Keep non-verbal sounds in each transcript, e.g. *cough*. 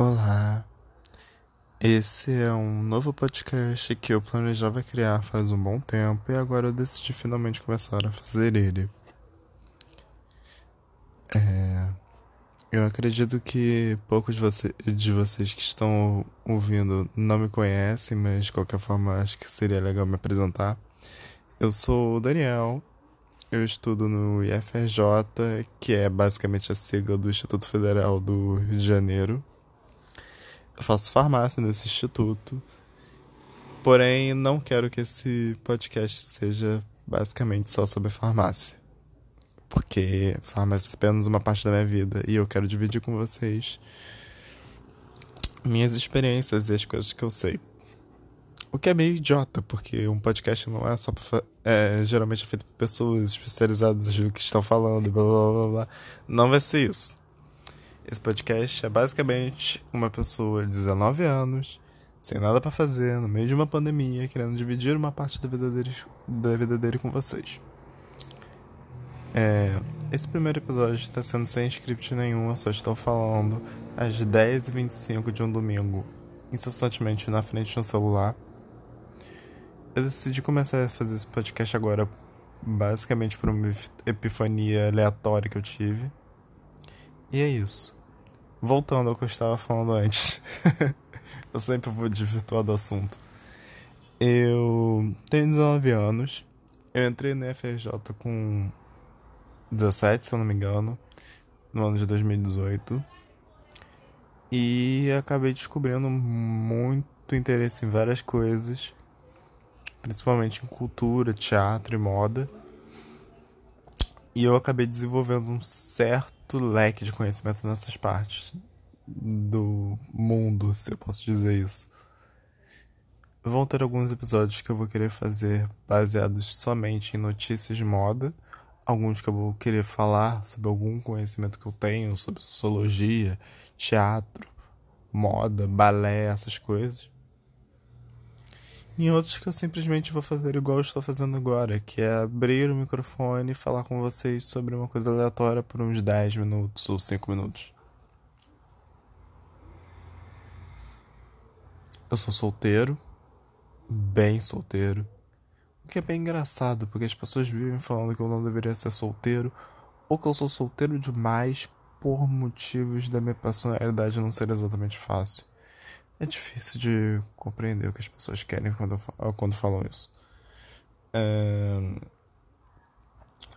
Olá, esse é um novo podcast que eu planejava criar faz um bom tempo e agora eu decidi finalmente começar a fazer ele. É, eu acredito que poucos de, você, de vocês que estão ouvindo não me conhecem, mas de qualquer forma acho que seria legal me apresentar. Eu sou o Daniel, eu estudo no IFRJ, que é basicamente a sigla do Instituto Federal do Rio de Janeiro. Faço farmácia nesse instituto. Porém, não quero que esse podcast seja basicamente só sobre farmácia. Porque farmácia é apenas uma parte da minha vida e eu quero dividir com vocês minhas experiências e as coisas que eu sei. O que é meio idiota, porque um podcast não é só pra, é, geralmente é feito por pessoas especializadas no que estão falando, blá blá blá blá. Não vai ser isso. Esse podcast é basicamente uma pessoa de 19 anos, sem nada para fazer, no meio de uma pandemia, querendo dividir uma parte da vida dele, da vida dele com vocês. É, esse primeiro episódio está sendo sem script nenhum, eu só estou falando às 10h25 de um domingo, incessantemente na frente de um celular. Eu decidi começar a fazer esse podcast agora, basicamente por uma epifania aleatória que eu tive. E é isso voltando ao que eu estava falando antes. *laughs* eu sempre vou desvirtuar do assunto. Eu tenho 19 anos. Eu entrei na FRJ com 17, se eu não me engano, no ano de 2018. E acabei descobrindo muito interesse em várias coisas, principalmente em cultura, teatro e moda. E eu acabei desenvolvendo um certo leque de conhecimento nessas partes do mundo, se eu posso dizer isso. Vão ter alguns episódios que eu vou querer fazer baseados somente em notícias de moda, alguns que eu vou querer falar sobre algum conhecimento que eu tenho sobre sociologia, teatro, moda, balé, essas coisas. E outros que eu simplesmente vou fazer igual estou fazendo agora, que é abrir o microfone e falar com vocês sobre uma coisa aleatória por uns 10 minutos ou 5 minutos. Eu sou solteiro, bem solteiro. O que é bem engraçado, porque as pessoas vivem falando que eu não deveria ser solteiro, ou que eu sou solteiro demais por motivos da minha personalidade não ser exatamente fácil. É difícil de compreender o que as pessoas querem quando, quando falam isso. É...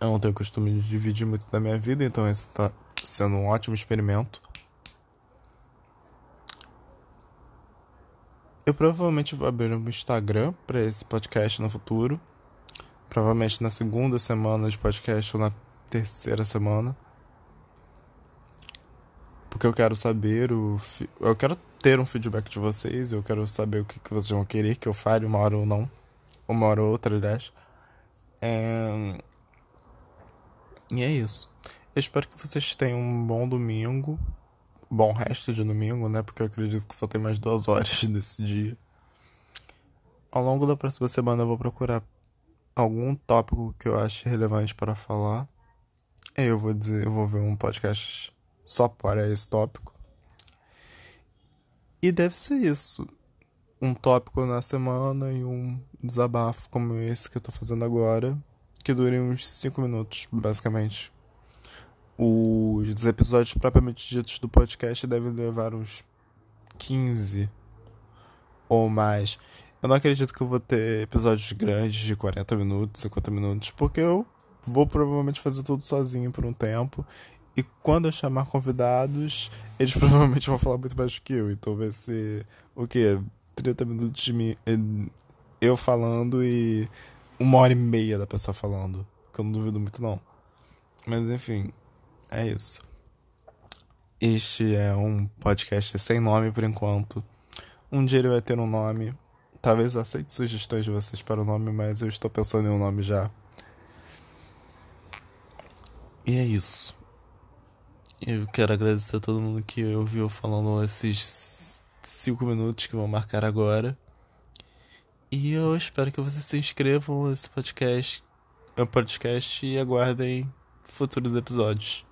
Eu não tenho costume de dividir muito da minha vida, então isso está sendo um ótimo experimento. Eu provavelmente vou abrir um Instagram para esse podcast no futuro. Provavelmente na segunda semana de podcast ou na terceira semana. Porque eu quero saber o. Eu quero ter um feedback de vocês. Eu quero saber o que, que vocês vão querer que eu fale uma hora ou não. Uma hora ou outra, aliás. É... E é isso. Eu espero que vocês tenham um bom domingo. Bom resto de domingo, né? Porque eu acredito que só tem mais duas horas *laughs* desse dia. Ao longo da próxima semana eu vou procurar algum tópico que eu ache relevante para falar. Eu vou dizer, eu vou ver um podcast só para esse tópico. E deve ser isso. Um tópico na semana e um desabafo como esse que eu tô fazendo agora, que dure uns 5 minutos, basicamente. Os episódios propriamente ditos do podcast devem levar uns 15 ou mais. Eu não acredito que eu vou ter episódios grandes de 40 minutos, 50 minutos, porque eu vou provavelmente fazer tudo sozinho por um tempo e quando eu chamar convidados, eles *laughs* provavelmente vão falar muito mais que eu. Então vai ser o quê? 30 minutos de mim, eh, eu falando e uma hora e meia da pessoa falando. Que eu não duvido muito, não. Mas enfim, é isso. Este é um podcast sem nome por enquanto. Um dia ele vai ter um nome. Talvez eu aceite sugestões de vocês para o nome, mas eu estou pensando em um nome já. E é isso. Eu quero agradecer a todo mundo que ouviu falando esses cinco minutos que vão marcar agora. E eu espero que vocês se inscrevam nesse podcast, podcast e aguardem futuros episódios.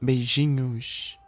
Beijinhos!